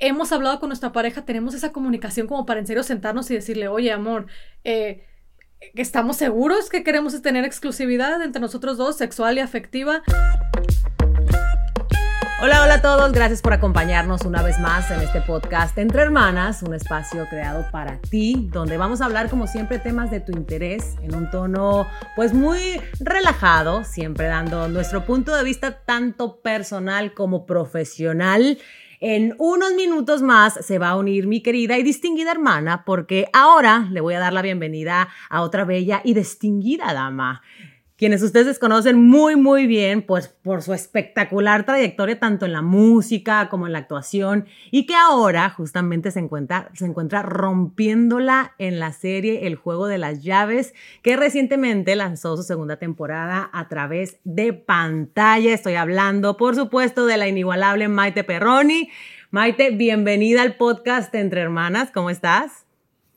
hemos hablado con nuestra pareja, tenemos esa comunicación como para en serio sentarnos y decirle, oye, amor, eh, ¿estamos seguros que queremos tener exclusividad entre nosotros dos, sexual y afectiva? Hola, hola a todos, gracias por acompañarnos una vez más en este podcast Entre Hermanas, un espacio creado para ti, donde vamos a hablar como siempre temas de tu interés en un tono pues muy relajado, siempre dando nuestro punto de vista tanto personal como profesional. En unos minutos más se va a unir mi querida y distinguida hermana porque ahora le voy a dar la bienvenida a otra bella y distinguida dama quienes ustedes conocen muy, muy bien, pues por su espectacular trayectoria tanto en la música como en la actuación y que ahora justamente se encuentra, se encuentra rompiéndola en la serie El Juego de las Llaves, que recientemente lanzó su segunda temporada a través de pantalla. Estoy hablando, por supuesto, de la inigualable Maite Perroni. Maite, bienvenida al podcast Entre Hermanas, ¿cómo estás?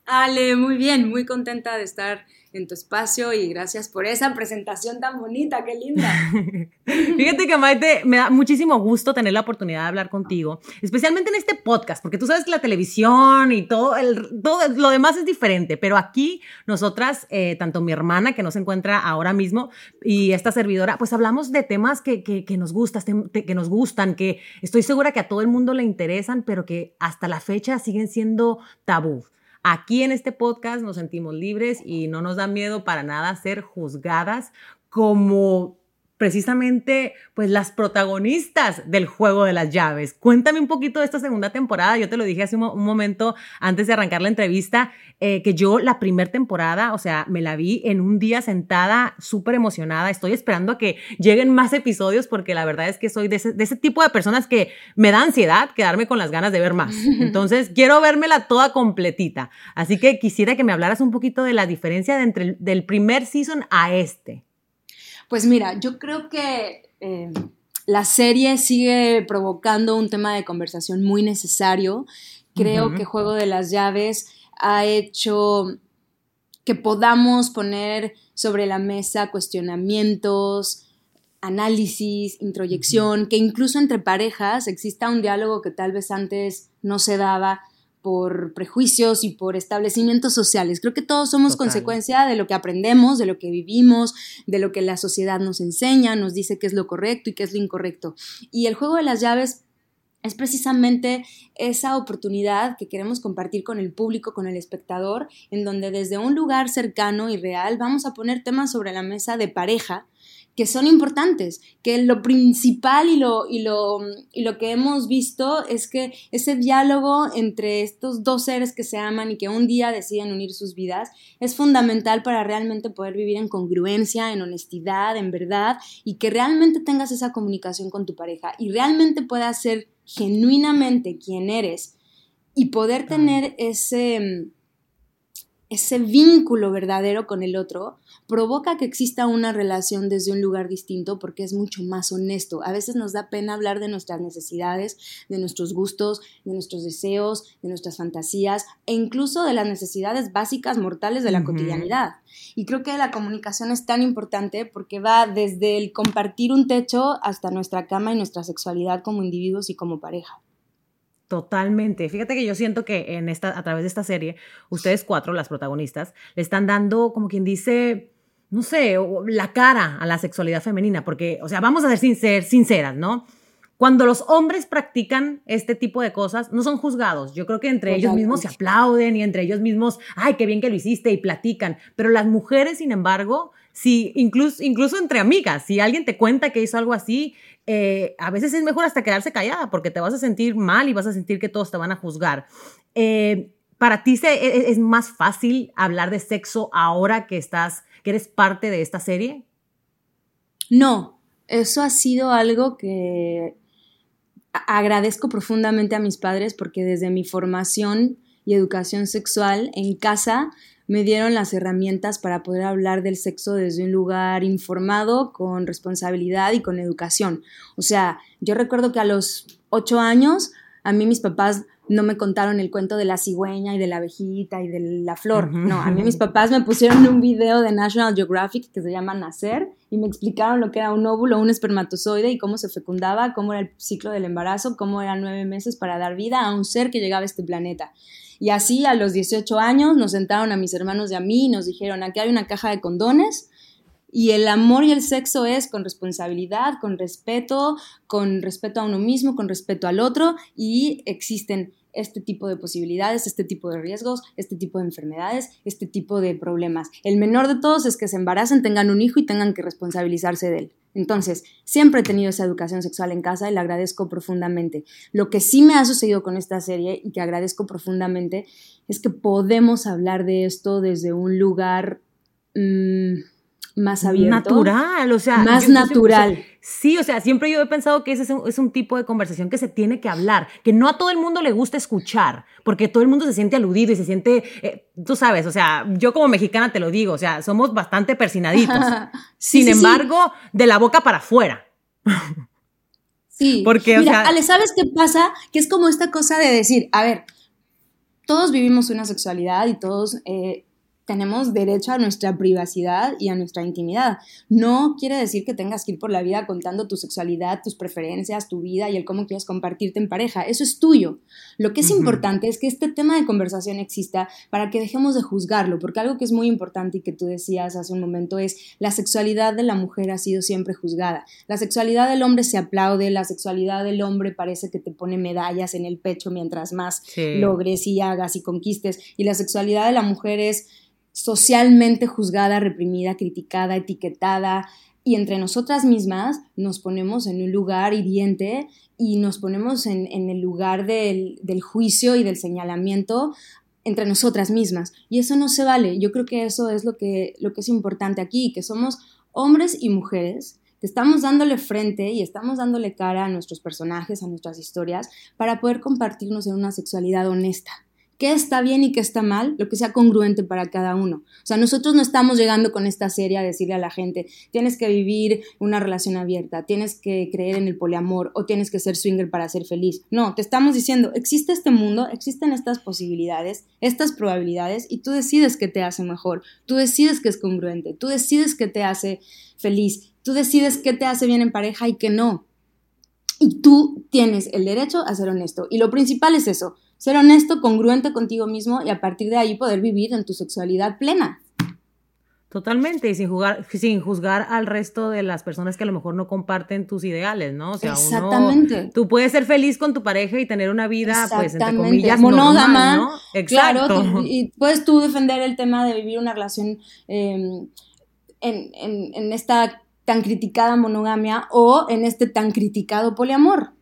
Ale, muy bien, muy contenta de estar en tu espacio y gracias por esa presentación tan bonita, qué linda. Fíjate que Maite, me da muchísimo gusto tener la oportunidad de hablar contigo, especialmente en este podcast, porque tú sabes que la televisión y todo, el, todo lo demás es diferente, pero aquí nosotras, eh, tanto mi hermana que no se encuentra ahora mismo y esta servidora, pues hablamos de temas que, que, nos gustan, que nos gustan, que estoy segura que a todo el mundo le interesan, pero que hasta la fecha siguen siendo tabú. Aquí en este podcast nos sentimos libres y no nos da miedo para nada ser juzgadas como precisamente pues las protagonistas del juego de las llaves. Cuéntame un poquito de esta segunda temporada. Yo te lo dije hace un, momento antes de arrancar la entrevista, eh, que yo la primera temporada, o sea, me la vi en un día sentada, súper emocionada. Estoy esperando a que lleguen más episodios porque la verdad es que soy de ese, de ese tipo de personas que me da ansiedad quedarme con las ganas de ver más. Entonces, quiero vérmela toda completita. Así que quisiera que me hablaras un poquito de la diferencia entre del primer season a este. Pues mira, yo creo que eh, la serie sigue provocando un tema de conversación muy necesario. Creo que Juego de las Llaves ha hecho que podamos poner sobre la mesa cuestionamientos, análisis, introyección, que incluso entre parejas exista un diálogo que tal vez antes no se daba por prejuicios y por establecimientos sociales. Creo que todos somos consecuencia de lo que aprendemos, de lo que vivimos, de lo que la sociedad nos enseña, nos dice qué es lo correcto y qué es lo incorrecto. Y el juego de las llaves es precisamente esa oportunidad que queremos compartir con el público, con el espectador, en donde desde un lugar cercano y real vamos a poner temas sobre la mesa de pareja que son importantes, que lo principal y lo, y, lo, y lo que hemos visto es que ese diálogo entre estos dos seres que se aman y que un día deciden unir sus vidas es fundamental para realmente poder vivir en congruencia, en honestidad, en verdad y que realmente tengas esa comunicación con tu pareja y realmente puedas ser genuinamente quien eres y poder tener ese ese vínculo verdadero con el otro provoca que exista una relación desde un lugar distinto porque es mucho más honesto. A veces nos da pena hablar de nuestras necesidades, de nuestros gustos, de nuestros deseos, de nuestras fantasías e incluso de las necesidades básicas mortales de la cotidianidad. Y creo que la comunicación es tan importante porque va desde el compartir un techo hasta nuestra cama y nuestra sexualidad como individuos y como pareja. Totalmente. Fíjate que yo siento que en esta, a través de esta serie, ustedes cuatro, las protagonistas, le están dando, como quien dice, no sé, la cara a la sexualidad femenina, porque, o sea, vamos a ser sinceras, ¿no? Cuando los hombres practican este tipo de cosas, no son juzgados. Yo creo que entre ellos mismos se aplauden y entre ellos mismos, ay, qué bien que lo hiciste y platican. Pero las mujeres, sin embargo, si incluso, incluso entre amigas, si alguien te cuenta que hizo algo así, eh, a veces es mejor hasta quedarse callada porque te vas a sentir mal y vas a sentir que todos te van a juzgar. Eh, ¿Para ti e, e, es más fácil hablar de sexo ahora que estás, que eres parte de esta serie? No, eso ha sido algo que agradezco profundamente a mis padres porque desde mi formación y educación sexual en casa me dieron las herramientas para poder hablar del sexo desde un lugar informado, con responsabilidad y con educación. O sea, yo recuerdo que a los ocho años, a mí mis papás no me contaron el cuento de la cigüeña y de la abejita y de la flor. No, a mí mis papás me pusieron un video de National Geographic que se llama Nacer y me explicaron lo que era un óvulo, un espermatozoide y cómo se fecundaba, cómo era el ciclo del embarazo, cómo eran nueve meses para dar vida a un ser que llegaba a este planeta. Y así a los 18 años nos sentaron a mis hermanos y a mí y nos dijeron, aquí hay una caja de condones y el amor y el sexo es con responsabilidad, con respeto, con respeto a uno mismo, con respeto al otro y existen este tipo de posibilidades, este tipo de riesgos, este tipo de enfermedades, este tipo de problemas. El menor de todos es que se embaracen, tengan un hijo y tengan que responsabilizarse de él. Entonces, siempre he tenido esa educación sexual en casa y la agradezco profundamente. Lo que sí me ha sucedido con esta serie y que agradezco profundamente es que podemos hablar de esto desde un lugar... Mmm, más abierto. Natural, o sea. Más natural. sí, o sea, siempre yo he pensado que ese es un, tipo de conversación que se tiene que hablar, que no a todo el mundo le gusta escuchar, porque todo el mundo se siente aludido y se siente, eh, tú sabes, o sea, yo como mexicana te lo digo, o sea, somos bastante persinaditos. Sin embargo, de la boca para afuera. Sí. Porque, Mira, o sea, Ale, ¿sabes qué pasa? Que es como esta cosa de decir, a ver, todos vivimos una sexualidad y todos eh, tenemos derecho a nuestra privacidad y a nuestra intimidad. No quiere decir que tengas que ir por la vida contando tu sexualidad, tus preferencias, tu vida y el cómo quieres compartirte en pareja. Eso es tuyo. Lo que es importante es que este tema de conversación exista para que dejemos de juzgarlo, porque algo que es muy importante y que tú decías hace un momento es la sexualidad de la mujer ha sido siempre juzgada. La sexualidad del hombre se aplaude, la sexualidad del hombre parece que te pone medallas en el pecho mientras más logres y hagas y conquistes y la sexualidad de la mujer es socialmente juzgada, reprimida, criticada, etiquetada, y entre nosotras mismas nos ponemos en un lugar hiriente y nos ponemos en, el lugar del, del, juicio y del señalamiento entre nosotras mismas. Y eso no se vale. Yo creo que eso es lo que, lo que es importante aquí, que somos hombres y mujeres que estamos dándole frente y estamos dándole cara a nuestros personajes, a nuestras historias, para poder compartirnos en una sexualidad honesta qué está bien y qué está mal, lo que sea congruente para cada uno. O sea, nosotros no estamos llegando con esta serie a decirle a la gente, tienes que vivir una relación abierta, tienes que creer en el poliamor o tienes que ser swinger para ser feliz. No, te estamos diciendo, existe este mundo, existen estas posibilidades, estas probabilidades y tú decides qué te hace mejor, tú decides qué es congruente, tú decides qué te hace feliz, tú decides qué te hace bien en pareja y qué no. Y tú tienes el derecho a ser honesto. Y lo principal es eso, ser honesto, congruente contigo mismo y a partir de ahí poder vivir en tu sexualidad plena. Totalmente, y sin, jugar, sin juzgar al resto de las personas que a lo mejor no comparten tus ideales, ¿no? O sea, Exactamente. tú puedes ser feliz con tu pareja y tener una vida, pues, entre comillas, monógama, ¿no? Exacto. Claro, y puedes tú defender el tema de vivir una relación em, en, en, en esta tan criticada monogamia o en este tan criticado poliamor.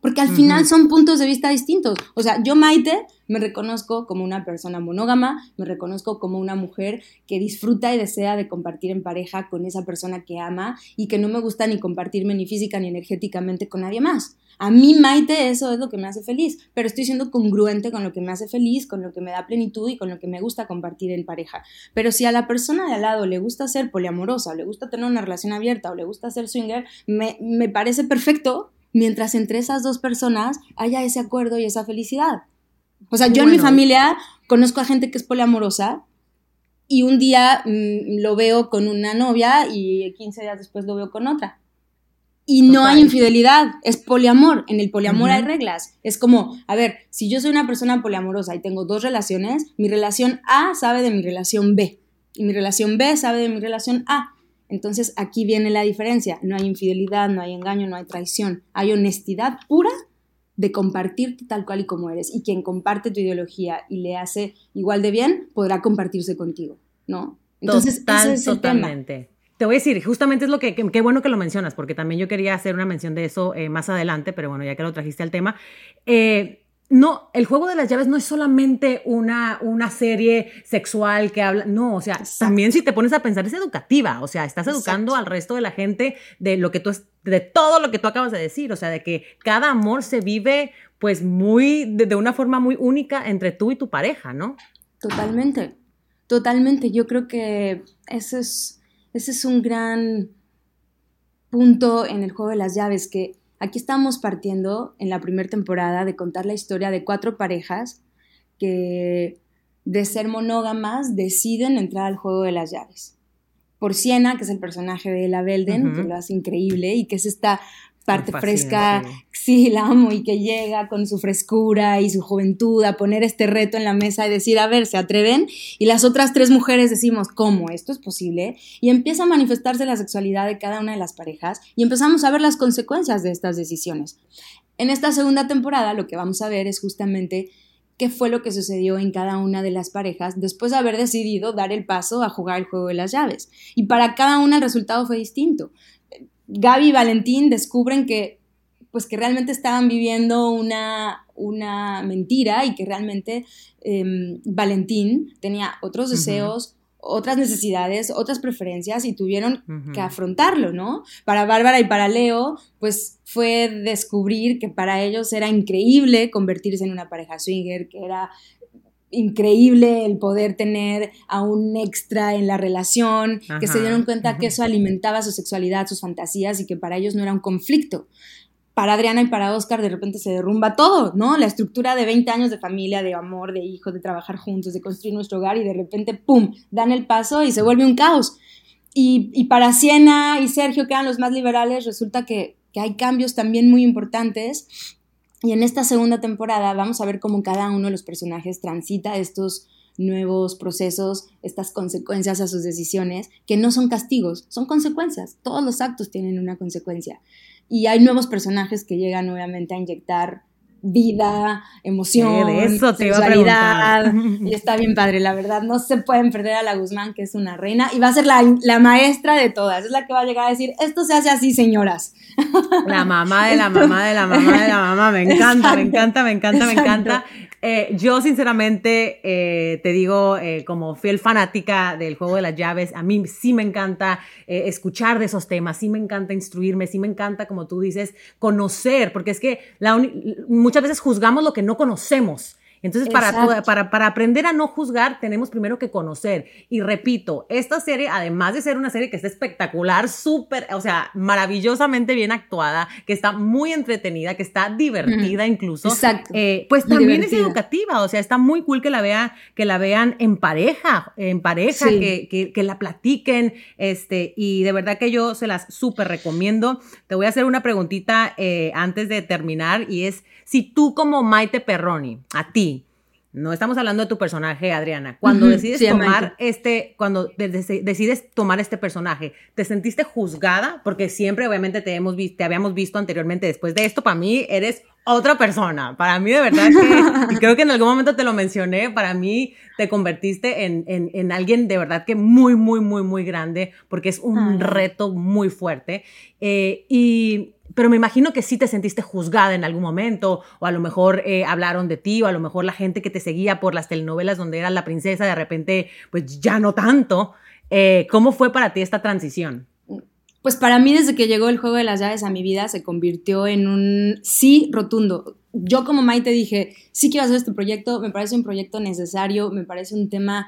Porque al final son puntos de vista distintos. O sea, yo Maite me reconozco como una persona monógama, me reconozco como una mujer que disfruta y desea de compartir en pareja con esa persona que ama y que no me gusta ni compartirme ni física ni energéticamente con nadie más. A mí, Maite, eso es lo que me hace feliz, pero estoy siendo congruente con lo que me hace feliz, con lo que me da plenitud y con lo que me gusta compartir en pareja. Pero si a la persona de al lado le gusta ser poliamorosa, o le gusta tener una relación abierta, o le gusta ser swinger, me, me parece perfecto mientras entre esas dos personas haya ese acuerdo y esa felicidad. O sea, yo en mi familia conozco a gente que es poliamorosa y un día mm, lo veo con una novia y 15 días después lo veo con otra. Y no hay infidelidad, es poliamor. En el poliamor hay reglas. Es como, a ver, si yo soy una persona poliamorosa y tengo dos relaciones, mi relación A sabe de mi relación B y mi relación B sabe de mi relación A. Entonces aquí viene la diferencia. No hay infidelidad, no hay engaño, no hay traición. Hay honestidad pura de compartirte tal cual y como eres. Y quien comparte tu ideología y le hace igual de bien, podrá compartirse contigo, ¿no? Entonces, es totalmente. Te voy a decir, justamente es lo que, qué bueno que lo mencionas, porque también yo quería hacer una mención de eso eh, más adelante, pero bueno, ya que lo trajiste al tema. Eh, no, el juego de las llaves no es solamente una, una serie sexual que habla, no, o sea, también si te pones a pensar es educativa, o sea, estás educando al resto de la gente de lo que tú, de todo lo que tú acabas de decir, o sea, de que cada amor se vive pues muy, de, una forma muy única entre tú y tu pareja, ¿no? Totalmente, totalmente, yo creo que ese es, ese es un gran punto en el juego de las llaves, que Aquí estamos partiendo en la primera temporada de contar la historia de cuatro parejas que de ser monógamas deciden entrar al juego de las llaves. por Siena, que es el personaje de la Belden, que lo hace increíble y que es esta parte fresca, sí. la amo, y que llega con su frescura y su juventud a poner este reto en la mesa y decir, a ver, ¿se atreven? Y las otras tres mujeres decimos, ¿cómo? ¿Esto es posible? Y empieza a manifestarse la sexualidad de cada una de las parejas y empezamos a ver las consecuencias de estas decisiones. En esta segunda temporada lo que vamos a ver es justamente qué fue lo que sucedió en cada una de las parejas después de haber decidido dar el paso a jugar el juego de las llaves. Y para cada una el resultado fue distinto. Gaby y Valentín descubren que pues que realmente estaban viviendo una, una mentira y que realmente em, Valentín tenía otros deseos, otras necesidades, otras preferencias y tuvieron que afrontarlo, ¿no? Para Bárbara y para Leo, pues fue descubrir que para ellos era increíble convertirse en una pareja swinger, que era increíble el poder tener a un extra en la relación, que se dieron cuenta que eso alimentaba su sexualidad, sus fantasías y que para ellos no era un conflicto. Para Adriana y para Oscar de repente se derrumba todo, ¿no? La estructura de 20 años de familia, de amor, de hijos, de trabajar juntos, de construir nuestro hogar y de repente, ¡pum!, dan el paso y se vuelve un caos. Y, para Siena y Sergio, que eran los más liberales, resulta que, que hay cambios también muy importantes y en esta segunda temporada vamos a ver cómo cada uno de los personajes transita estos nuevos procesos, estas consecuencias a sus decisiones, que no son castigos, son consecuencias. Todos los actos tienen una consecuencia. Y hay nuevos personajes que llegan nuevamente a inyectar vida, emoción, eso te sexualidad. y está bien padre, la verdad. No se pueden perder a la Guzmán, que es una reina, y va a ser la, la, maestra de todas. Es la que va a llegar a decir, esto se hace así, señoras. La mamá de la mamá de la mamá de la mamá. Me encanta, me encanta, me encanta, me encanta. Eh, yo sinceramente eh, te digo, eh, como fiel fanática del juego de las llaves, a mí sí me encanta escuchar de esos temas, sí me encanta instruirme, sí me encanta, como tú dices, conocer, porque es que la muchas veces juzgamos lo que no conocemos. Entonces, para, para, para, aprender a no juzgar, tenemos primero que conocer. Y repito, esta serie, además de ser una serie que está espectacular, súper, o sea, maravillosamente bien actuada, que está muy entretenida, que está divertida incluso, eh, pues también es educativa, o sea, está muy cool que la, vea, que la vean en pareja, en pareja, que, que, que, la platiquen, este, y de verdad que yo se las súper recomiendo. Te voy a hacer una preguntita eh, antes de terminar, y es, si tú como Maite Perroni, a ti, no estamos hablando de tu personaje, Adriana. Cuando decides tomar este, cuando decides tomar este personaje, ¿te sentiste juzgada? Porque siempre, obviamente, te hemos te habíamos visto anteriormente. Después de esto, para mí eres otra persona. Para mí, de verdad que, y creo que en algún momento te lo mencioné, para mí te convertiste en, en, alguien de verdad que muy, muy, muy, muy grande, porque es un reto muy fuerte. Eh, y pero me imagino que sí te sentiste juzgada en algún momento, o a lo mejor eh, hablaron de ti, o a lo mejor la gente que te seguía por las telenovelas donde eras la princesa, de repente, pues ya no tanto. Eh, ¿Cómo fue para ti esta transición? Pues para mí, desde que llegó el juego de las llaves a mi vida, se convirtió en un sí rotundo. Yo como Maite dije, sí quiero hacer este proyecto, me parece un proyecto necesario, me parece un tema...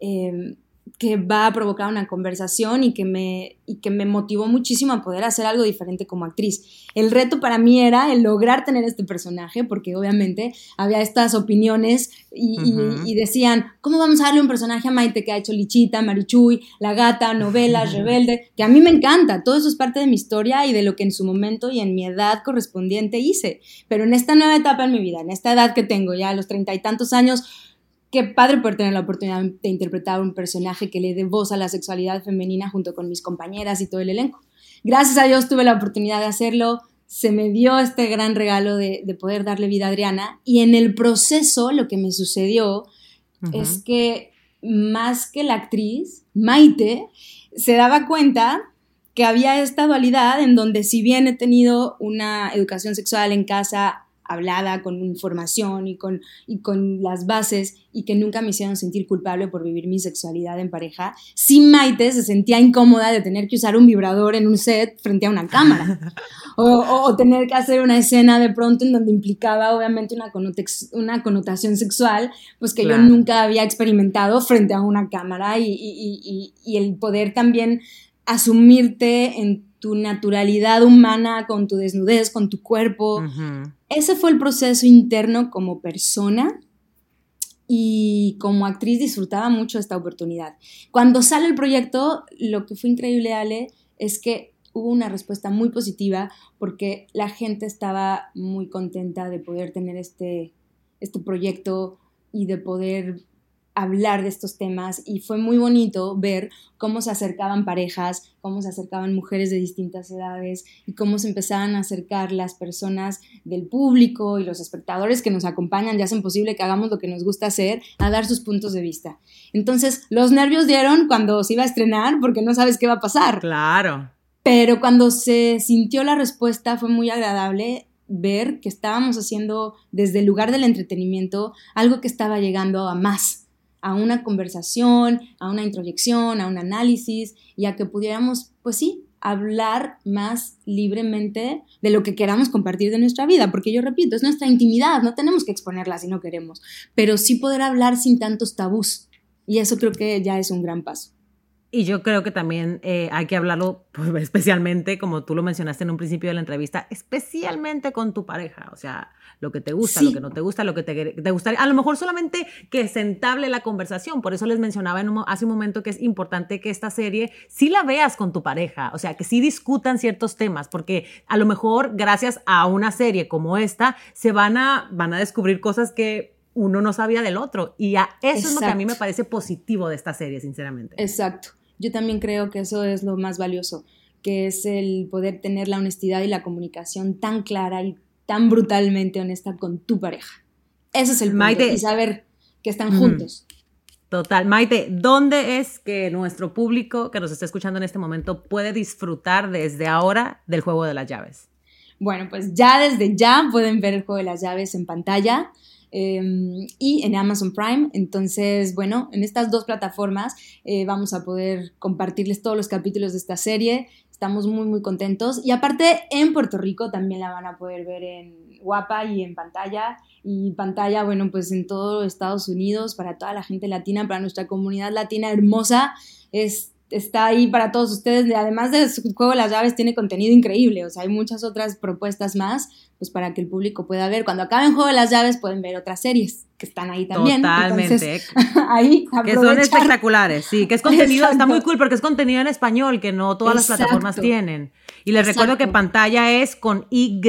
Eh, que va a provocar una conversación y que, me, y que me motivó muchísimo a poder hacer algo diferente como actriz. El reto para mí era el lograr tener este personaje, porque obviamente había estas opiniones y, decían, ¿cómo vamos a darle un personaje a Maite que ha hecho Lichita, Marichuy, La Gata, novelas, Rebelde? Que a mí me encanta, todo eso es parte de mi historia y de lo que en su momento y en mi edad correspondiente hice. Pero en esta nueva etapa en mi vida, en esta edad que tengo ya a los treinta y tantos años, qué padre poder tener la oportunidad de interpretar un personaje que le dé voz a la sexualidad femenina junto con mis compañeras y todo el elenco. Gracias a Dios tuve la oportunidad de hacerlo, se me dio este gran regalo de, poder darle vida a Adriana. Y en el proceso lo que me sucedió es que más que la actriz, Maite, se daba cuenta que había esta dualidad en donde si bien he tenido una educación sexual en casa hablada, con información y con, y con las bases y que nunca me hicieron sentir culpable por vivir mi sexualidad en pareja, sí Maite se sentía incómoda de tener que usar un vibrador en un set frente a una cámara. O, tener que hacer una escena de pronto en donde implicaba obviamente una, una connotación sexual, pues que yo nunca había experimentado frente a una cámara y, y, y el poder también asumirte en tu naturalidad humana, con tu desnudez, con tu cuerpo. Ese fue el proceso interno como persona y como actriz disfrutaba mucho esta oportunidad. Cuando sale el proyecto, lo que fue increíble, Ale, es que hubo una respuesta muy positiva porque la gente estaba muy contenta de poder tener este, este proyecto y de poder hablar de estos temas y fue muy bonito ver cómo se acercaban parejas, cómo se acercaban mujeres de distintas edades y cómo se empezaban a acercar las personas del público y los espectadores que nos acompañan y hacen posible que hagamos lo que nos gusta hacer, a dar sus puntos de vista. Entonces, los nervios dieron cuando se iba a estrenar porque no sabes qué va a pasar. Claro. Pero cuando se sintió la respuesta fue muy agradable ver que estábamos haciendo desde el lugar del entretenimiento algo que estaba llegando a más a una conversación, a una introyección, a un análisis y a que pudiéramos, pues sí, hablar más libremente de lo que queramos compartir de nuestra vida, porque yo repito, es nuestra intimidad, no tenemos que exponerla si no queremos, pero sí poder hablar sin tantos tabús y eso creo que ya es un gran paso. Y yo creo que también eh, hay que hablarlo pues, especialmente, como tú lo mencionaste en un principio de la entrevista, especialmente con tu pareja. O sea, lo que te gusta, lo que no te gusta, lo que te, te, gustaría. A lo mejor solamente que se entable la conversación. Por eso les mencionaba en hace un momento que es importante que esta serie sí la veas con tu pareja. O sea, que sí discutan ciertos temas, porque a lo mejor gracias a una serie como esta se van a, van a descubrir cosas que uno no sabía del otro. Y a eso es lo que a mí me parece positivo de esta serie, sinceramente. Exacto. Yo también creo que eso es lo más valioso, que es el poder tener la honestidad y la comunicación tan clara y tan brutalmente honesta con tu pareja. Eso es el punto, y saber que están juntos. Total. Maite, ¿dónde es que nuestro público que nos está escuchando en este momento puede disfrutar desde ahora del juego de las llaves? Bueno, pues ya desde ya pueden ver el juego de las llaves en pantalla. Em, y en Amazon Prime. Entonces, bueno, en estas dos plataformas eh, vamos a poder compartirles todos los capítulos de esta serie. Estamos muy, muy contentos. Y aparte, en Puerto Rico también la van a poder ver en Guapa y en pantalla. Y pantalla, bueno, pues en todo Estados Unidos, para toda la gente latina, para nuestra comunidad latina hermosa. Es está ahí para todos ustedes. Además de su juego de las llaves, tiene contenido increíble. O sea, hay muchas otras propuestas más, pues para que el público pueda ver. Cuando acaben juego de las llaves, pueden ver otras series que están ahí también. Totalmente. ahí Que son espectaculares, sí. Que es contenido, está muy cool porque es contenido en español que no todas las plataformas tienen. Y les recuerdo que pantalla es con Y.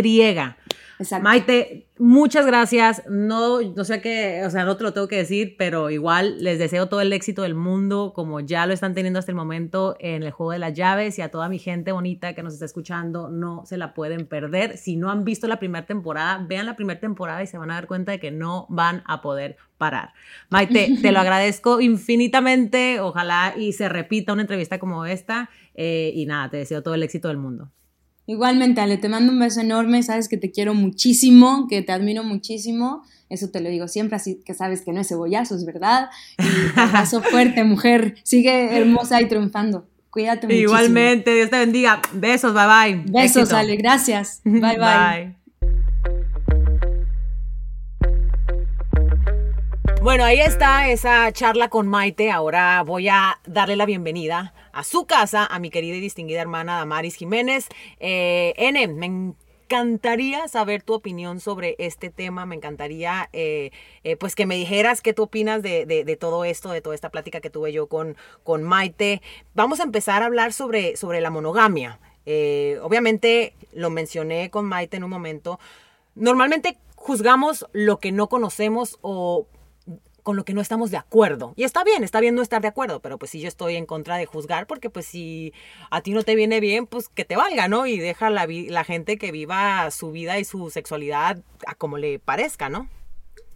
Maite, muchas gracias. No, no sé qué, o sea, no te lo tengo que decir, pero igual les deseo todo el éxito del mundo, como ya lo están teniendo hasta el momento en el juego de las llaves y a toda mi gente bonita que nos está escuchando, no se la pueden perder. Si no han visto la primera temporada, vean la primera temporada y se van a dar cuenta de que no van a poder parar. Maite, te lo agradezco infinitamente. Ojalá y se repita una entrevista como esta. Eh, y nada, te deseo todo el éxito del mundo. Igualmente, Ale, te mando un beso enorme, sabes que te quiero muchísimo, que te admiro muchísimo, eso te lo digo siempre, así que sabes que no es cebollazo, es verdad. Y abrazo fuerte, mujer, sigue hermosa y triunfando. Cuídate mucho. Igualmente, Dios te bendiga. Besos, bye bye. Besos, Ale, gracias. Bye bye. bye. Bueno, ahí está esa charla con Maite. Ahora voy a darle la bienvenida a su casa a mi querida y distinguida hermana Damaris Jiménez. Eh, N, me encantaría saber tu opinión sobre este tema. Me encantaría eh, eh, pues que me dijeras qué tú opinas de, todo esto, de toda esta plática que tuve yo con, con Maite. Vamos a empezar a hablar sobre, sobre la monogamia. obviamente lo mencioné con Maite en un momento. Normalmente juzgamos lo que no conocemos o con lo que no estamos de acuerdo. Y está bien, está bien no estar de acuerdo, pero pues si yo estoy en contra de juzgar, porque pues si a ti no te viene bien, pues que te valga, ¿no? Y deja la, la gente que viva su vida y su sexualidad a como le parezca, ¿no?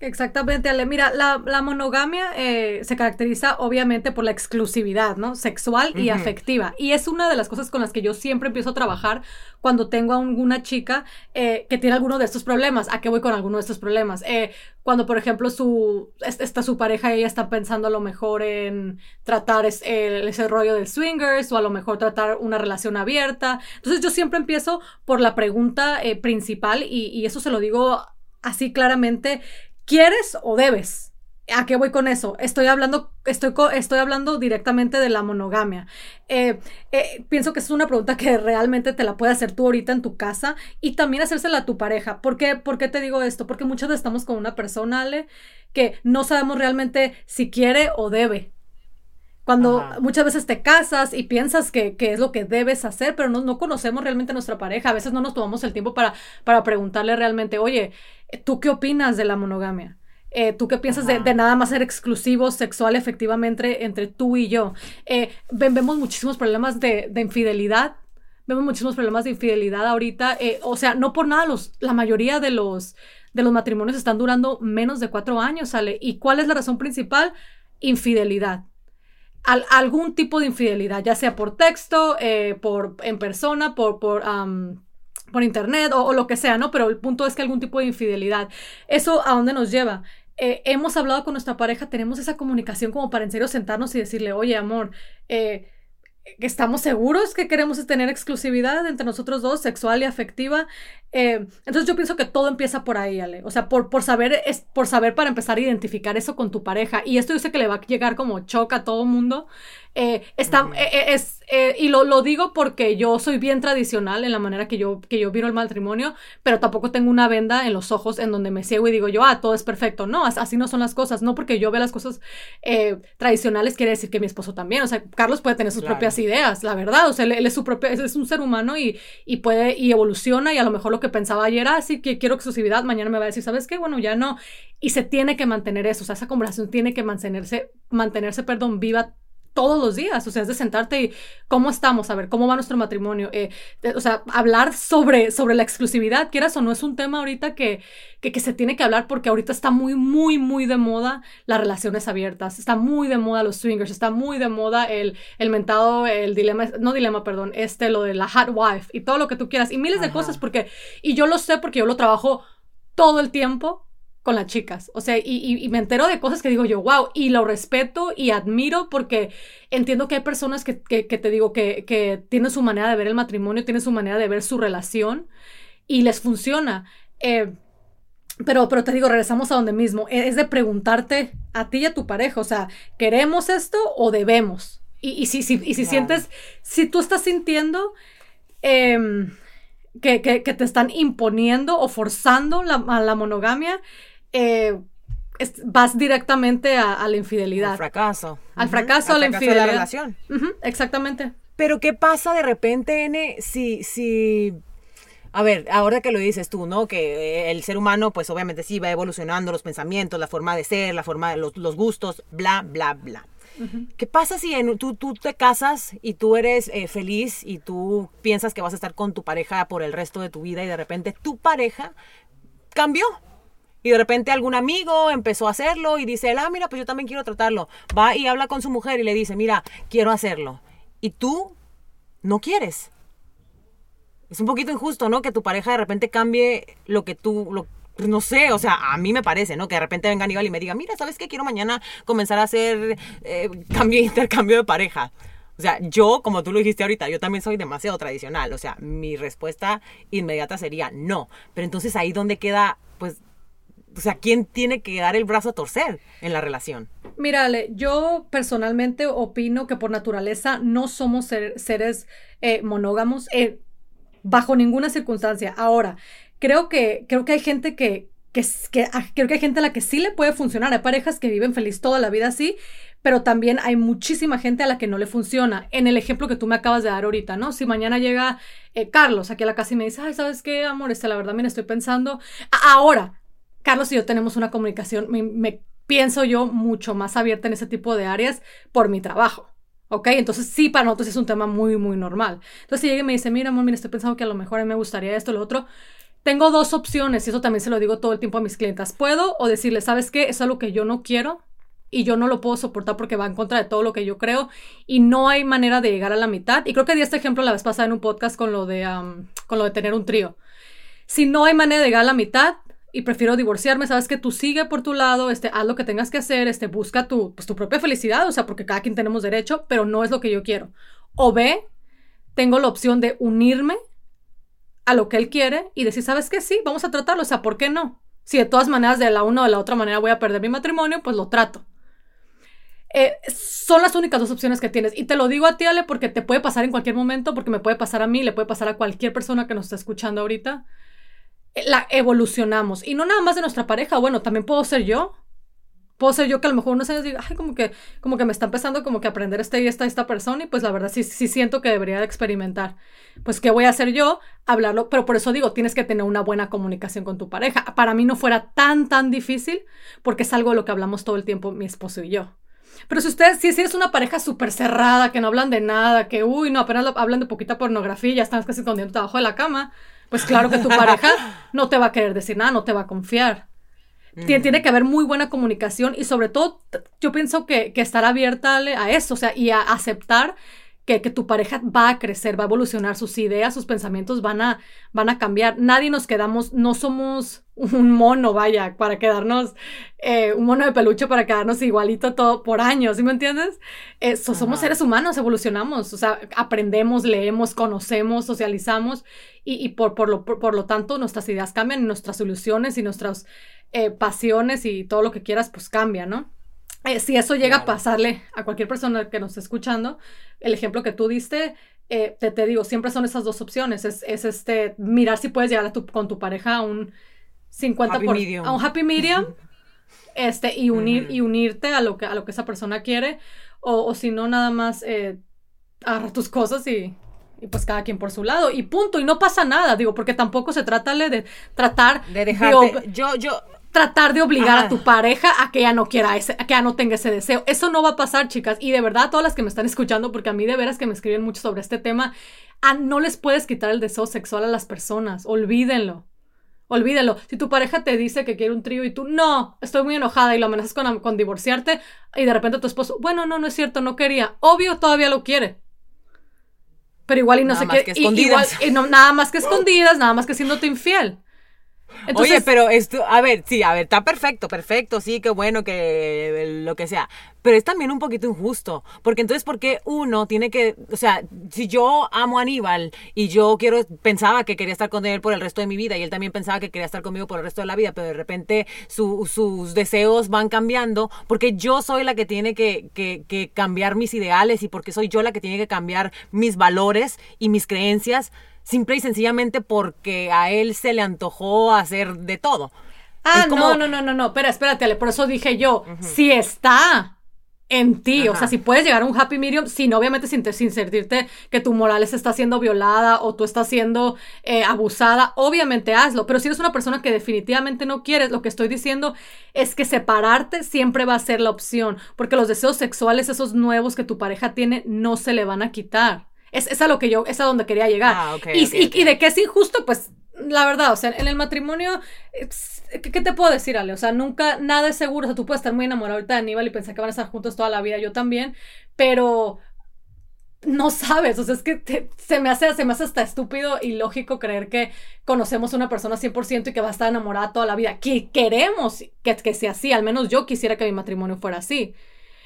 Exactamente, Ale. Mira, la, monogamia eh, se caracteriza obviamente por la exclusividad, ¿no? Sexual y afectiva. Y es una de las cosas con las que yo siempre empiezo a trabajar cuando tengo a alguna chica eh, que tiene alguno de estos problemas. ¿A qué voy con alguno de estos problemas? Eh, cuando, por ejemplo, su, está su pareja y ella está pensando a lo mejor en tratar ese rollo del swingers o a lo mejor tratar una relación abierta. Entonces yo siempre empiezo por la pregunta principal y, y eso se lo digo así claramente ¿Quieres o debes? ¿A qué voy con eso? Estoy hablando, estoy, estoy hablando directamente de la monogamia. Eh, eh, pienso que es una pregunta que realmente te la puedes hacer tú ahorita en tu casa y también hacérsela a tu pareja. ¿Por qué, ¿Por qué te digo esto? Porque muchas veces estamos con una persona, Ale, que no sabemos realmente si quiere o debe. Cuando muchas veces te casas y piensas que, es lo que debes hacer, pero no, no, conocemos realmente a nuestra pareja. A veces no nos tomamos el tiempo para, para preguntarle realmente, oye, ¿tú qué opinas de la monogamia? Eh, ¿Tú qué piensas de, nada más ser exclusivo sexual efectivamente entre tú y yo? Eh, vemos muchísimos problemas de, infidelidad. Vemos muchísimos problemas de infidelidad ahorita. Eh, o sea, no por nada, los, la mayoría de los, de los matrimonios están durando menos de cuatro años, ¿sale? ¿Y cuál es la razón principal? Infidelidad algún tipo de infidelidad, ya sea por texto, por, en persona, por, por, por internet o, lo que sea, ¿no? Pero el punto es que algún tipo de infidelidad. ¿Eso a dónde nos lleva? Eh, hemos hablado con nuestra pareja, tenemos esa comunicación como para en serio sentarnos y decirle, oye, amor, eh, estamos seguros que queremos tener exclusividad entre nosotros dos, sexual y afectiva. Eh, entonces yo pienso que todo empieza por ahí, Ale. O sea, por, por, saber, es, por saber para empezar a identificar eso con tu pareja. Y esto yo sé que le va a llegar como choca a todo mundo. Eh, está, eh, es, y lo, lo, digo porque yo soy bien tradicional en la manera que yo, que yo miro el matrimonio, pero tampoco tengo una venda en los ojos en donde me ciego y digo yo, ah, todo es perfecto. No, así no son las cosas. No porque yo vea las cosas tradicionales quiere decir que mi esposo también. O sea, Carlos puede tener sus propias ideas, la verdad. O sea, él, es su propio, es, un ser humano y, y puede, y evoluciona y a lo mejor lo que pensaba ayer, así ah, que quiero exclusividad, mañana me va a decir, ¿sabes qué? Bueno, ya no. Y se tiene que mantener eso, o sea, esa conversación tiene que mantenerse, mantenerse, perdón, viva todos los días, o sea, es de sentarte y cómo estamos, a ver, cómo va nuestro matrimonio, eh, o sea, hablar sobre, sobre la exclusividad, quieras o no, es un tema ahorita que, que, se tiene que hablar porque ahorita está muy, muy, muy de moda las relaciones abiertas, está muy de moda los swingers, está muy de moda el, el mentado, el dilema, no dilema, perdón, este, lo de la hot wife y todo lo que tú quieras y miles de cosas porque, y yo lo sé porque yo lo trabajo todo el tiempo con las chicas. O sea, y, me entero de cosas que digo yo, wow, y lo respeto y admiro porque entiendo que hay personas que, te digo que, que, tienen su manera de ver el matrimonio, tienen su manera de ver su relación y les funciona. Eh, pero, pero te digo, regresamos a donde mismo. E, es de preguntarte a ti y a tu pareja, o sea, ¿queremos esto o debemos? Y, si, si, y si sientes, si tú estás sintiendo... Em, que, te están imponiendo o forzando la, a la monogamia, eh, vas directamente a, la infidelidad. Al fracaso. Al fracaso, a la infidelidad. De la relación. exactamente. Pero ¿qué pasa de repente, N, si, si... A ver, ahora que lo dices tú, ¿no? Que el ser humano, pues obviamente sí va evolucionando los pensamientos, la forma de ser, la forma de los, gustos, bla, bla, bla. ¿Qué pasa si en, tú, tú, te casas y tú eres eh, feliz y tú piensas que vas a estar con tu pareja por el resto de tu vida y de repente tu pareja cambió? Y de repente algún amigo empezó a hacerlo y dice, ah, mira, pues yo también quiero tratarlo. Va y habla con su mujer y le dice, mira, quiero hacerlo. Y tú no quieres. Es un poquito injusto, ¿no? Que tu pareja de repente cambie lo que tú, lo, no sé, o sea, a mí me parece, ¿no? Que de repente venga Aníbal y me diga, mira, ¿sabes qué? Quiero mañana comenzar a hacer eh, cambio, intercambio de pareja. O sea, yo, como tú lo dijiste ahorita, yo también soy demasiado tradicional. O sea, mi respuesta inmediata sería no. Pero entonces ahí donde queda, pues, o sea, ¿quién tiene que dar el brazo a torcer en la relación? Mírale, yo personalmente opino que por naturaleza no somos seres eh, monógamos eh, bajo ninguna circunstancia. Ahora, creo que, creo que hay gente que, que, que, ah, creo que hay gente a la que sí le puede funcionar. Hay parejas que viven feliz toda la vida así, pero también hay muchísima gente a la que no le funciona. En el ejemplo que tú me acabas de dar ahorita, ¿no? Si mañana llega eh, Carlos aquí a la casa y me dice, ay, ¿sabes qué, amor? Este, la verdad, mira, estoy pensando. Ahora, Carlos y yo tenemos una comunicación, me, pienso yo, mucho más abierta en ese tipo de áreas por mi trabajo. ¿Ok? Entonces sí, para nosotros es un tema muy, muy normal. Entonces si llega y me dice, mira, amor, mira, estoy pensando que a lo mejor a mí me gustaría esto, lo otro. Tengo dos opciones y eso también se lo digo todo el tiempo a mis clientas. Puedo o decirle, ¿sabes qué? Es algo que yo no quiero y yo no lo puedo soportar porque va en contra de todo lo que yo creo y no hay manera de llegar a la mitad. Y creo que di este ejemplo la vez pasada en un podcast con lo de, con lo de tener un trío. Si no hay manera de llegar a la mitad, y prefiero divorciarme, sabes que tú sigue por tu lado, este, haz lo que tengas que hacer, este, busca tu, pues, tu propia felicidad, o sea, porque cada quien tenemos derecho, pero no es lo que yo quiero. O B, tengo la opción de unirme a lo que él quiere y decir, ¿sabes qué? Sí, vamos a tratarlo, o sea, ¿por qué no? Si de todas maneras de la una o de la otra manera voy a perder mi matrimonio, pues lo trato. Eh, son las únicas dos opciones que tienes. Y te lo digo a ti, Ale, porque te puede pasar en cualquier momento, porque me puede pasar a mí, le puede pasar a cualquier persona que nos está escuchando ahorita la evolucionamos. Y no nada más de nuestra pareja, bueno, también puedo ser yo. puedo ser yo que a lo mejor unos años digo, ay, como que, como que me está empezando como que aprender este y esta, esta persona y pues la verdad sí, sí siento que debería de experimentar. Pues, ¿qué voy a hacer yo? Hablarlo, pero por eso digo, tienes que tener una buena comunicación con tu pareja. Para mí no fuera tan, tan difícil porque es algo de lo que hablamos todo el tiempo mi esposo y yo. Pero si ustedes, si, es una pareja súper cerrada, que no hablan de nada, que, uy, no, apenas hablan de poquita pornografía ya están casi escondiendo abajo de la cama, pues claro que tu pareja no te va a querer decir nada, no te va a confiar. Tiene, que haber muy buena comunicación y sobre todo yo pienso que, que estar abierta a eso, o sea, y a aceptar que, que, tu pareja va a crecer, va a evolucionar, sus ideas, sus pensamientos van a, van a cambiar. Nadie nos quedamos, no somos un mono, vaya, para quedarnos, eh, un mono de peluche para quedarnos igualito todo por años, ¿sí me entiendes? somos seres humanos, evolucionamos, o sea, aprendemos, leemos, conocemos, socializamos y, y por, por, lo, por, lo tanto nuestras ideas cambian nuestras soluciones y nuestras eh, pasiones y todo lo que quieras, pues cambia, ¿no? Eh, si eso llega a pasarle a cualquier persona que nos esté escuchando, el ejemplo que tú diste, eh, te, te, digo, siempre son esas dos opciones. Es, es, este, mirar si puedes llegar a tu, con tu pareja a un 50 por, a un happy medium este, y, unir, y unirte a lo, que, a lo que esa persona quiere. O, o si no, nada más eh, agarrar tus cosas y, y pues cada quien por su lado y punto y no pasa nada digo porque tampoco se trata de, tratar de dejarte yo yo tratar de obligar a tu pareja a que ya no quiera ese, a que ya no tenga ese deseo. Eso no va a pasar, chicas. Y de verdad, todas las que me están escuchando, porque a mí de veras que me escriben mucho sobre este tema, no les puedes quitar el deseo sexual a las personas. Olvídenlo. Olvídenlo. Si tu pareja te dice que quiere un trío y tú, no, estoy muy enojada y lo amenazas con, con divorciarte, y de repente tu esposo, bueno, no, no es cierto, no quería. Obvio, todavía lo quiere. Pero igual y no sé qué. Igual, y no, nada más que escondidas, nada más que siéndote infiel. Oye, pero esto, a ver, sí, a ver, está perfecto, perfecto, sí, qué bueno, que lo que sea. Pero es también un poquito injusto, porque entonces, ¿por qué uno tiene que, o sea, si yo amo a Aníbal y yo quiero, pensaba que quería estar con él por el resto de mi vida y él también pensaba que quería estar conmigo por el resto de la vida, pero de repente sus deseos van cambiando, porque yo soy la que tiene que, que, que cambiar mis ideales y porque soy yo la que tiene que cambiar mis valores y mis creencias simple y sencillamente porque a él se le antojó hacer de todo. Ah, no, no, no, no, no, espera, espérate, por eso dije yo, si está en ti, o sea, si puedes llegar a un happy medium, sin obviamente sin, sin sentirte que tu moral está siendo violada o tú estás siendo eh, abusada, obviamente hazlo, pero si eres una persona que definitivamente no quieres, lo que estoy diciendo es que separarte siempre va a ser la opción, porque los deseos sexuales, esos nuevos que tu pareja tiene, no se le van a quitar. Es, a lo que yo, es a donde quería llegar. Ah, y, y, de que es injusto, pues la verdad, o sea, en el matrimonio, ¿qué te puedo decir, Ale? O sea, nunca, nada es seguro. O sea, tú puedes estar muy enamorado ahorita de Aníbal y pensar que van a estar juntos toda la vida, yo también, pero no sabes, o sea, es que se, me hace, se me hace hasta estúpido y lógico creer que conocemos a una persona 100% y que va a estar enamorada toda la vida. Que queremos que, que sea así, al menos yo quisiera que mi matrimonio fuera así,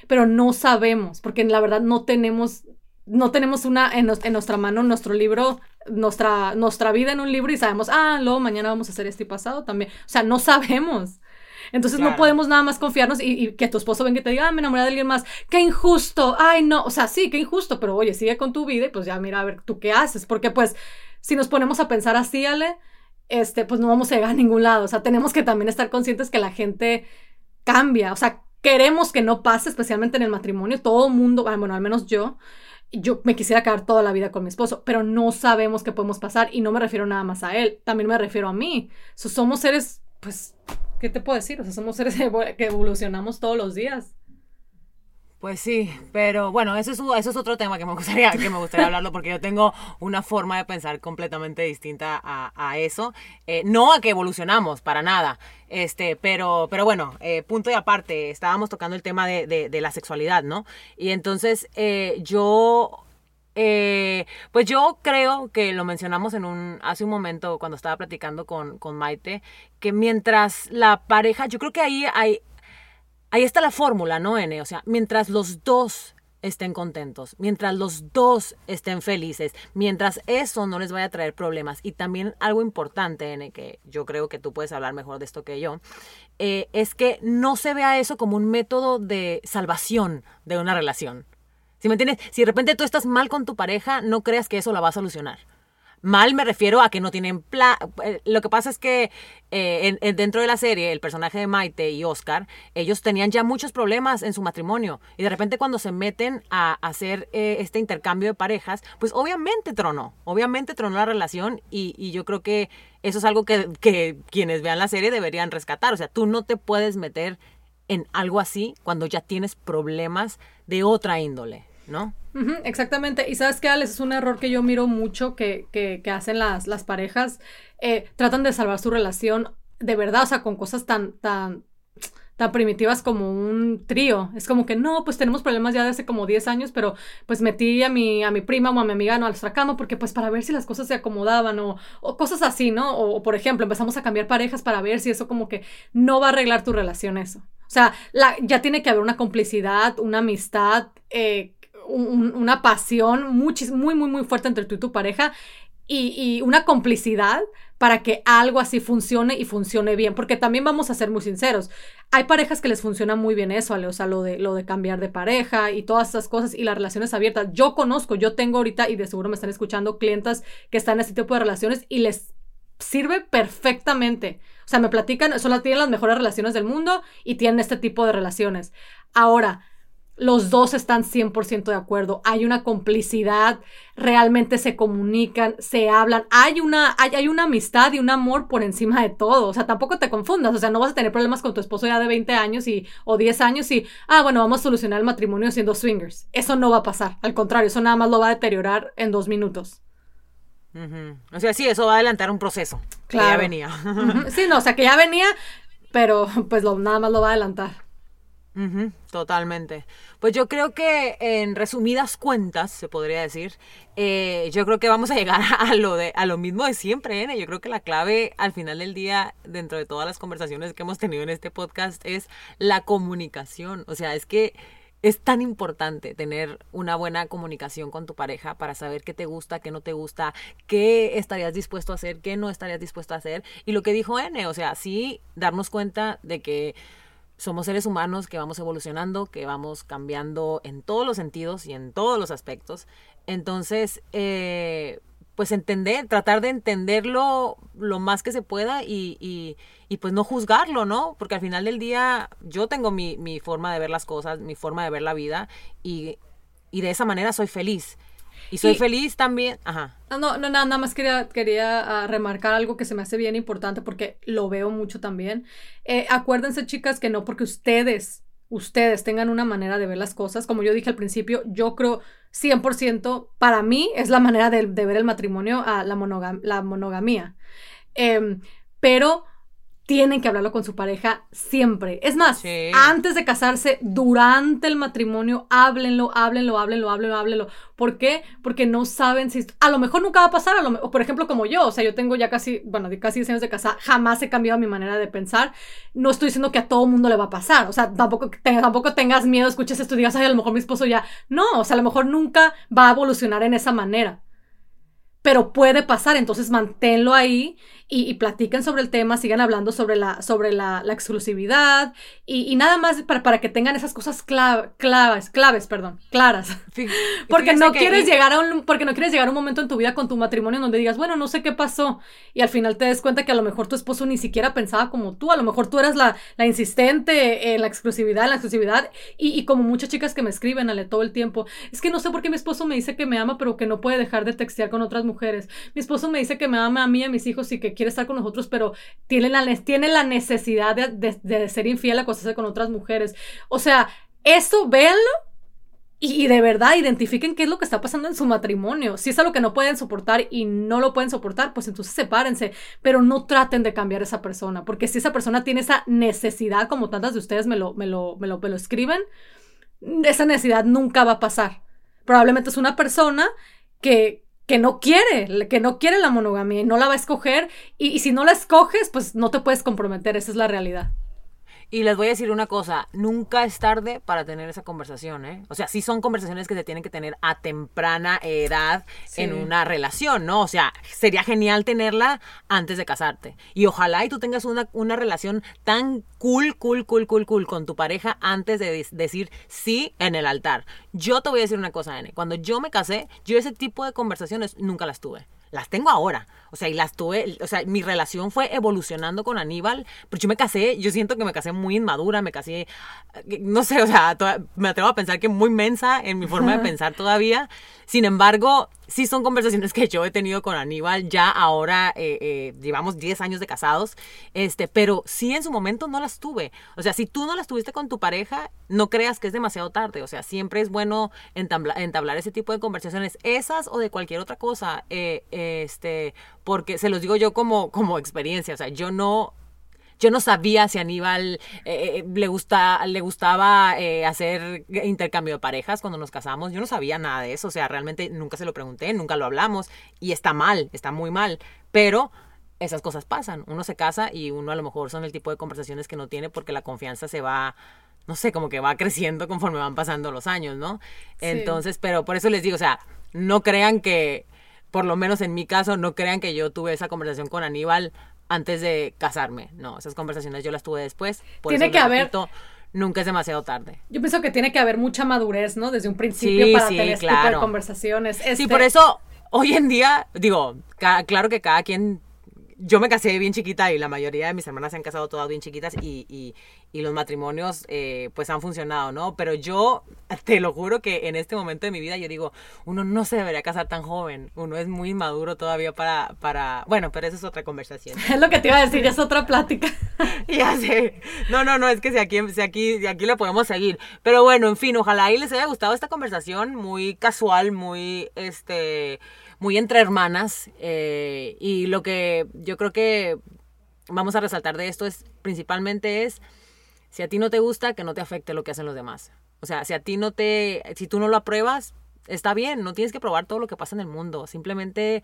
pero no sabemos, porque la verdad no tenemos no tenemos una en, nuestra mano nuestro libro, nuestra, nuestra vida en un libro y sabemos, ah, luego mañana vamos a hacer este pasado también. O sea, no sabemos. Entonces no podemos nada más confiarnos y, que tu esposo venga y te diga, ah, me enamoré de alguien más. Qué injusto. Ay, no. O sea, sí, qué injusto, pero oye, sigue con tu vida y pues ya mira a ver tú qué haces. Porque pues si nos ponemos a pensar así, Ale, este, pues no vamos a llegar a ningún lado. O sea, tenemos que también estar conscientes que la gente cambia. O sea, queremos que no pase, especialmente en el matrimonio. Todo el mundo, bueno, al menos yo, yo me quisiera quedar toda la vida con mi esposo, pero no sabemos qué podemos pasar y no me refiero nada más a él, también me refiero a mí. somos seres, pues, ¿qué te puedo decir? O sea, somos seres que evolucionamos todos los días. Pues sí, pero bueno, eso es, otro tema que me gustaría, que me gustaría hablarlo porque yo tengo una forma de pensar completamente distinta a, eso. Eh, no a que evolucionamos, para nada. Este, pero, pero bueno, eh, punto y aparte, estábamos tocando el tema de, la sexualidad, ¿no? Y entonces eh, yo pues yo creo que lo mencionamos en un, hace un momento cuando estaba platicando con, con, Maite, que mientras la pareja, yo creo que ahí hay, ahí está la fórmula, ¿no, N? O sea, mientras los dos estén contentos, mientras los dos estén felices, mientras eso no les vaya a traer problemas. Y también algo importante, N, que yo creo que tú puedes hablar mejor de esto que yo, eh, es que no se vea eso como un método de salvación de una relación. ¿Sí me entiendes? Si de repente tú estás mal con tu pareja, no creas que eso la va a solucionar. Mal me refiero a que no tienen plan. Eh, lo que pasa es que eh, dentro de la serie, el personaje de Maite y Oscar, ellos tenían ya muchos problemas en su matrimonio. Y de repente cuando se meten a hacer eh, este intercambio de parejas, pues obviamente tronó. Obviamente tronó la relación y, y yo creo que eso es algo que, que quienes vean la serie deberían rescatar. O sea, tú no te puedes meter en algo así cuando ya tienes problemas de otra índole, ¿no? exactamente. Y sabes que, Alex, es un error que yo miro mucho que, que, que hacen las, las parejas. Eh, tratan de salvar su relación de verdad, o sea, con cosas tan, tan, tan primitivas como un trío. Es como que no, pues tenemos problemas ya de hace como 10 años, pero pues metí a mi, a mi prima o a mi amiga ¿no? a nuestra cama porque pues para ver si las cosas se acomodaban o, o cosas así, ¿no? O, por ejemplo, empezamos a cambiar parejas para ver si eso como que no va a arreglar tu relación eso. O sea, ya tiene que haber una complicidad, una amistad, eh, una pasión muy, muy, muy, fuerte entre tú y tu pareja y, una complicidad para que algo así funcione y funcione bien, porque también vamos a ser muy sinceros, hay parejas que les funciona muy bien eso, o sea, lo de, lo de cambiar de pareja y todas esas cosas y las relaciones abiertas. Yo conozco, yo tengo ahorita y de seguro me están escuchando clientas que están en este tipo de relaciones y les sirve perfectamente. O sea, me platican, solo tienen las mejores relaciones del mundo y tienen este tipo de relaciones. Ahora, los dos están 100% de acuerdo, hay una complicidad, realmente se comunican, se hablan, hay una, hay, una amistad y un amor por encima de todo, o sea, tampoco te confundas, o sea, no vas a tener problemas con tu esposo ya de 20 años y, o 10 años y, ah, bueno, vamos a solucionar el matrimonio siendo swingers, eso no va a pasar, al contrario, eso nada más lo va a deteriorar en dos minutos. O sea, sí, eso va a adelantar un proceso. Que ya venía. Sí, no, o sea, que ya venía, pero pues lo, nada más lo va a adelantar totalmente. Pues yo creo que en resumidas cuentas, se podría decir, eh, yo creo que vamos a llegar a lo, de, a lo mismo de siempre. ¿eh? Yo creo que la clave al final del día, dentro de todas las conversaciones que hemos tenido en este podcast, es la comunicación. O sea, es que es tan importante tener una buena comunicación con tu pareja para saber qué te gusta, qué no te gusta, qué estarías dispuesto a hacer, qué no estarías dispuesto a hacer. Y lo que dijo N, o sea, sí darnos cuenta de que somos seres humanos que vamos evolucionando, que vamos cambiando en todos los sentidos y en todos los aspectos. Entonces, eh, pues entender, tratar de entenderlo lo más que se pueda y, y, pues no juzgarlo, ¿no? Porque al final del día yo tengo mi, mi, forma de ver las cosas, mi forma de ver la vida y, y de esa manera soy feliz. Y soy feliz también. Ajá. No, no, nada más quería, quería ah, remarcar algo que se me hace bien importante porque lo veo mucho también. Eh, acuérdense, chicas, que no porque ustedes, ustedes tengan una manera de ver las cosas, como yo dije al principio, yo creo 100% para mí es la manera de, ver el matrimonio a la, la monogamía. Em, pero tienen que hablarlo con su pareja siempre. Es más, antes de casarse, durante el matrimonio, háblenlo, háblenlo, háblenlo, háblenlo, háblenlo. ¿Por qué? Porque no saben si... A lo mejor nunca va a pasar, a lo, por ejemplo, como yo, o sea, yo tengo ya casi, bueno, casi 10 años de casa, jamás he cambiado mi manera de pensar. No estoy diciendo que a todo mundo le va a pasar, o sea, tampoco, tampoco tengas miedo, escuches esto y digas, ay, a lo mejor mi esposo ya... No, o sea, a lo mejor nunca va a evolucionar en esa manera pero puede pasar, entonces manténlo ahí y, platiquen sobre el tema, sigan hablando sobre la, sobre la, exclusividad y, nada más para, para, que tengan esas cosas claves, claves, perdón, claras. porque no quieres llegar a un, porque no quieres llegar a un momento en tu vida con tu matrimonio donde digas, bueno, no sé qué pasó y al final te des cuenta que a lo mejor tu esposo ni siquiera pensaba como tú, a lo mejor tú eras la, la insistente en la exclusividad, en la exclusividad y, como muchas chicas que me escriben ale todo el tiempo, es que no sé por qué mi esposo me dice que me ama pero que no puede dejar de textear con otras mujeres. Mi esposo me dice que me ama a mí y a mis hijos y que quiere estar con nosotros, pero tiene la, tiene la necesidad de, ser infiel, acostarse con otras mujeres. O sea, eso véanlo y, de verdad identifiquen qué es lo que está pasando en su matrimonio. Si es algo que no pueden soportar y no lo pueden soportar, pues entonces sepárense, pero no traten de cambiar a esa persona, porque si esa persona tiene esa necesidad, como tantas de ustedes me lo, me lo, me lo, me lo escriben, esa necesidad nunca va a pasar. Probablemente es una persona que, que no quiere, que no quiere la monogamia y no la va a escoger. Y, y, si no la escoges, pues no te puedes comprometer, esa es la realidad. Y les voy a decir una cosa, nunca es tarde para tener esa conversación, ¿eh? O sea, sí son conversaciones que se tienen que tener a temprana edad en una relación, ¿no? O sea, sería genial tenerla antes de casarte. Y ojalá y tú tengas una, una relación tan cool, cool, cool, cool, cool con tu pareja antes de decir sí en el altar. Yo te voy a decir una cosa, N. Cuando yo me casé, yo ese tipo de conversaciones nunca las tuve. Las tengo ahora. O sea, y las tuve, o sea, mi relación fue evolucionando con Aníbal, pero yo me casé, yo siento que me casé muy inmadura, me casé, no sé, o sea, me atrevo a pensar que muy mensa en mi forma de pensar todavía. Sin embargo, sí son conversaciones que yo he tenido con Aníbal, ya ahora eh, eh, llevamos 10 años de casados, este, pero sí en su momento no las tuve. O sea, si tú no las tuviste con tu pareja, no creas que es demasiado tarde. O sea, siempre es bueno entablar, ese tipo de conversaciones, esas o de cualquier otra cosa, eh, este, porque se los digo yo como, como experiencia. O sea, yo no yo no sabía si Aníbal eh, eh, le, gusta, le gustaba eh, hacer intercambio de parejas cuando nos casamos. Yo no sabía nada de eso. O sea, realmente nunca se lo pregunté, nunca lo hablamos. Y está mal, está muy mal. Pero esas cosas pasan. Uno se casa y uno a lo mejor son el tipo de conversaciones que no tiene porque la confianza se va no sé, como que va creciendo conforme van pasando los años, ¿no? Entonces, pero por eso les digo, o sea, no crean que, por lo menos en mi caso, no crean que yo tuve esa conversación con Aníbal antes de casarme. No, esas conversaciones yo las tuve después. tiene que haber. nunca es demasiado tarde. Yo pienso que tiene que haber mucha madurez, ¿no? Desde un principio para tener este tipo de conversaciones. Sí, por este eso hoy en día, digo, claro que cada quien yo me casé bien chiquita y la mayoría de mis hermanas se han casado todas bien chiquitas y, y, y los matrimonios eh, pues han funcionado, ¿no? Pero yo te lo juro que en este momento de mi vida yo digo, uno no se debería casar tan joven, uno es muy maduro todavía para, para... bueno, pero eso es otra conversación. Es lo que te iba a decir, es otra plática. ya sé. No, no, no, es que si aquí, si aquí, si aquí le podemos seguir. Pero bueno, en fin, ojalá ahí les haya gustado esta conversación muy casual, muy, este muy entre hermanas. Eh, y lo que yo creo que vamos a resaltar de esto es principalmente es si a ti no te gusta, que no te afecte lo que hacen los demás. O sea, si a ti no te, si tú no lo apruebas, está bien, no tienes que probar todo lo que pasa en el mundo. Simplemente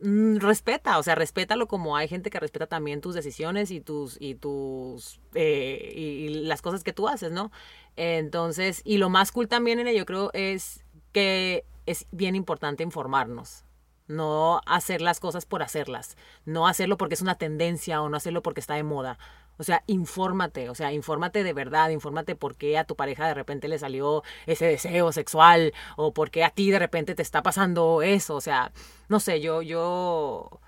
mm, respeta, o sea, respétalo como hay gente que respeta también tus decisiones y tus, y tus, eh, y, las cosas que tú haces, ¿no? Entonces, y lo más cool también en ello, creo, es que es bien importante informarnos. No hacer las cosas por hacerlas. No hacerlo porque es una tendencia o no hacerlo porque está de moda. O sea, infórmate, o sea, infórmate de verdad, infórmate por qué a tu pareja de repente le salió ese deseo sexual o por qué a ti de repente te está pasando eso, o sea, no sé, yo, yo,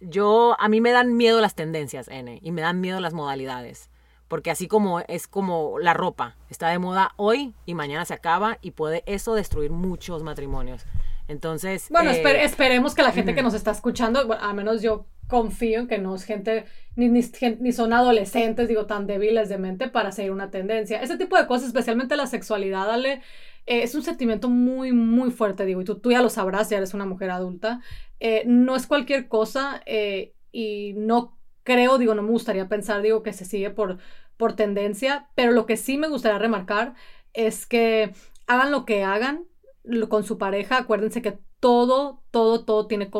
yo, a mí me dan miedo las tendencias, N, y me dan miedo las modalidades porque así como es como la ropa, está de moda hoy y mañana se acaba y puede eso destruir muchos matrimonios. Entonces... Bueno, eh, esperemos que la gente que nos está escuchando, al menos yo confío en que no es gente ni, ni, son adolescentes, digo, tan débiles de mente para seguir una tendencia. Ese tipo de cosas, especialmente la sexualidad, dale, eh, es un sentimiento muy, muy fuerte, digo, y tú, tú ya lo sabrás, ya eres una mujer adulta. Eh, no es cualquier cosa y no creo, digo, no me gustaría pensar, digo, que se sigue por, por tendencia, pero lo que sí me gustaría remarcar es que hagan lo que hagan con su pareja, acuérdense que todo, todo, todo tiene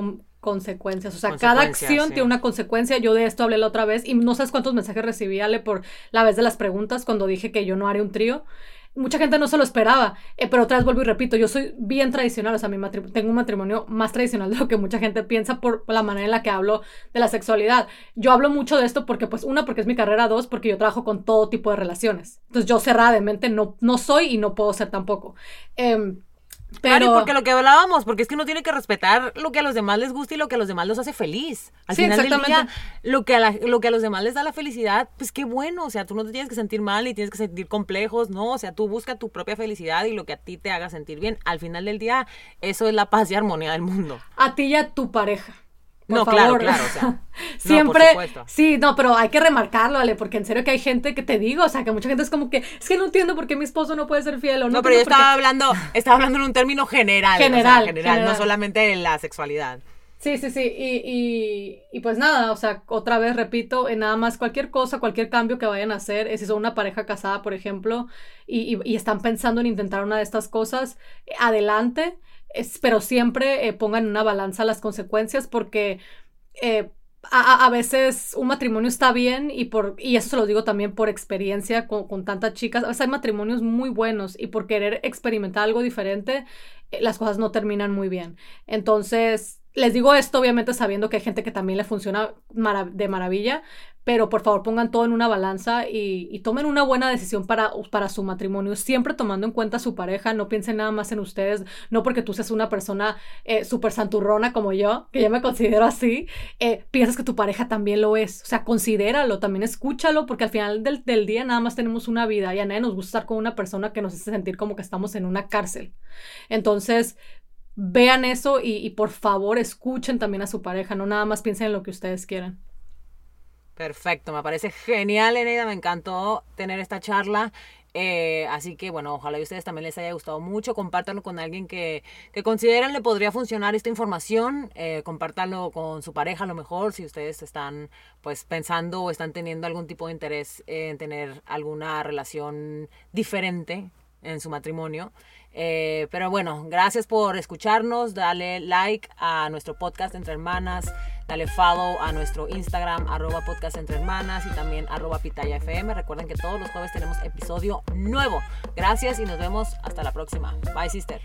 consecuencias. O sea, cada acción tiene una consecuencia. Yo de esto hablé la otra vez y no sabes cuántos mensajes recibí, Ale, por la vez de las preguntas cuando dije que yo no haré un trío mucha gente no se lo esperaba, eh, pero otra vez vuelvo y repito, yo soy bien tradicional, o sea, mi tengo un matrimonio más tradicional de lo que mucha gente piensa por la manera en la que hablo de la sexualidad. Yo hablo mucho de esto porque, pues, una, porque es mi carrera, dos, porque yo trabajo con todo tipo de relaciones. Entonces, yo cerradamente no, no soy y no puedo ser tampoco. Eh, Claro, porque lo que hablábamos, porque es que uno tiene que respetar lo que a los demás les gusta y lo que a los demás los hace feliz. Al final del día, lo que, a lo que a los demás les da la felicidad, pues qué bueno, o sea, tú no te tienes que sentir mal y tienes que sentir complejos, no, o sea, tú busca tu propia felicidad y lo que a ti te haga sentir bien. Al final del día, eso es la paz y armonía del mundo. A ti y a tu pareja no, claro, claro, o sea. Siempre. sí, no, pero hay que remarcarlo, Ale, porque en serio que hay gente que te digo, o sea, que mucha gente es como que, es que no entiendo por qué mi esposo no puede ser fiel o no. No, pero yo estaba hablando, estaba hablando en un término general. General, general, no solamente en la sexualidad. Sí, sí, sí, y, y, y, pues nada, o sea, otra vez repito, en nada más cualquier cosa, cualquier cambio que vayan a hacer, si son una pareja casada, por ejemplo, y, y están pensando en intentar una de estas cosas, adelante, pero siempre eh, pongan en una balanza las consecuencias porque eh, a, veces un matrimonio está bien y por y eso se lo digo también por experiencia con, tantas chicas. A veces hay matrimonios muy buenos y por querer experimentar algo diferente, eh, las cosas no terminan muy bien. Entonces, les digo esto obviamente sabiendo que hay gente que también le funciona de maravilla, pero por favor pongan todo en una balanza y, tomen una buena decisión para, para su matrimonio, siempre tomando en cuenta a su pareja, no piensen nada más en ustedes, no porque tú seas una persona eh, súper santurrona como yo, que yo me considero así, eh, piensas que tu pareja también lo es, o sea, considéralo, también escúchalo, porque al final del, del día nada más tenemos una vida y a nadie nos gusta estar con una persona que nos hace sentir como que estamos en una cárcel. Entonces, vean eso y, y, por favor escuchen también a su pareja, no nada más piensen en lo que ustedes quieran. Perfecto, me parece genial, Eneida, me encantó tener esta charla. Eh, así que bueno, ojalá a ustedes también les haya gustado mucho. Compártanlo con alguien que, que consideren le podría funcionar esta información. Eh, con su pareja a lo mejor si ustedes están pues pensando o están teniendo algún tipo de interés en tener alguna relación diferente en su matrimonio. Eh, pero bueno, gracias por escucharnos. Dale like a nuestro podcast Entre Hermanas. Dale follow a nuestro Instagram, arroba entre hermanas y también arroba pitaya FM. Recuerden que todos los jueves tenemos episodio nuevo. Gracias y nos vemos hasta la próxima. Bye, sister.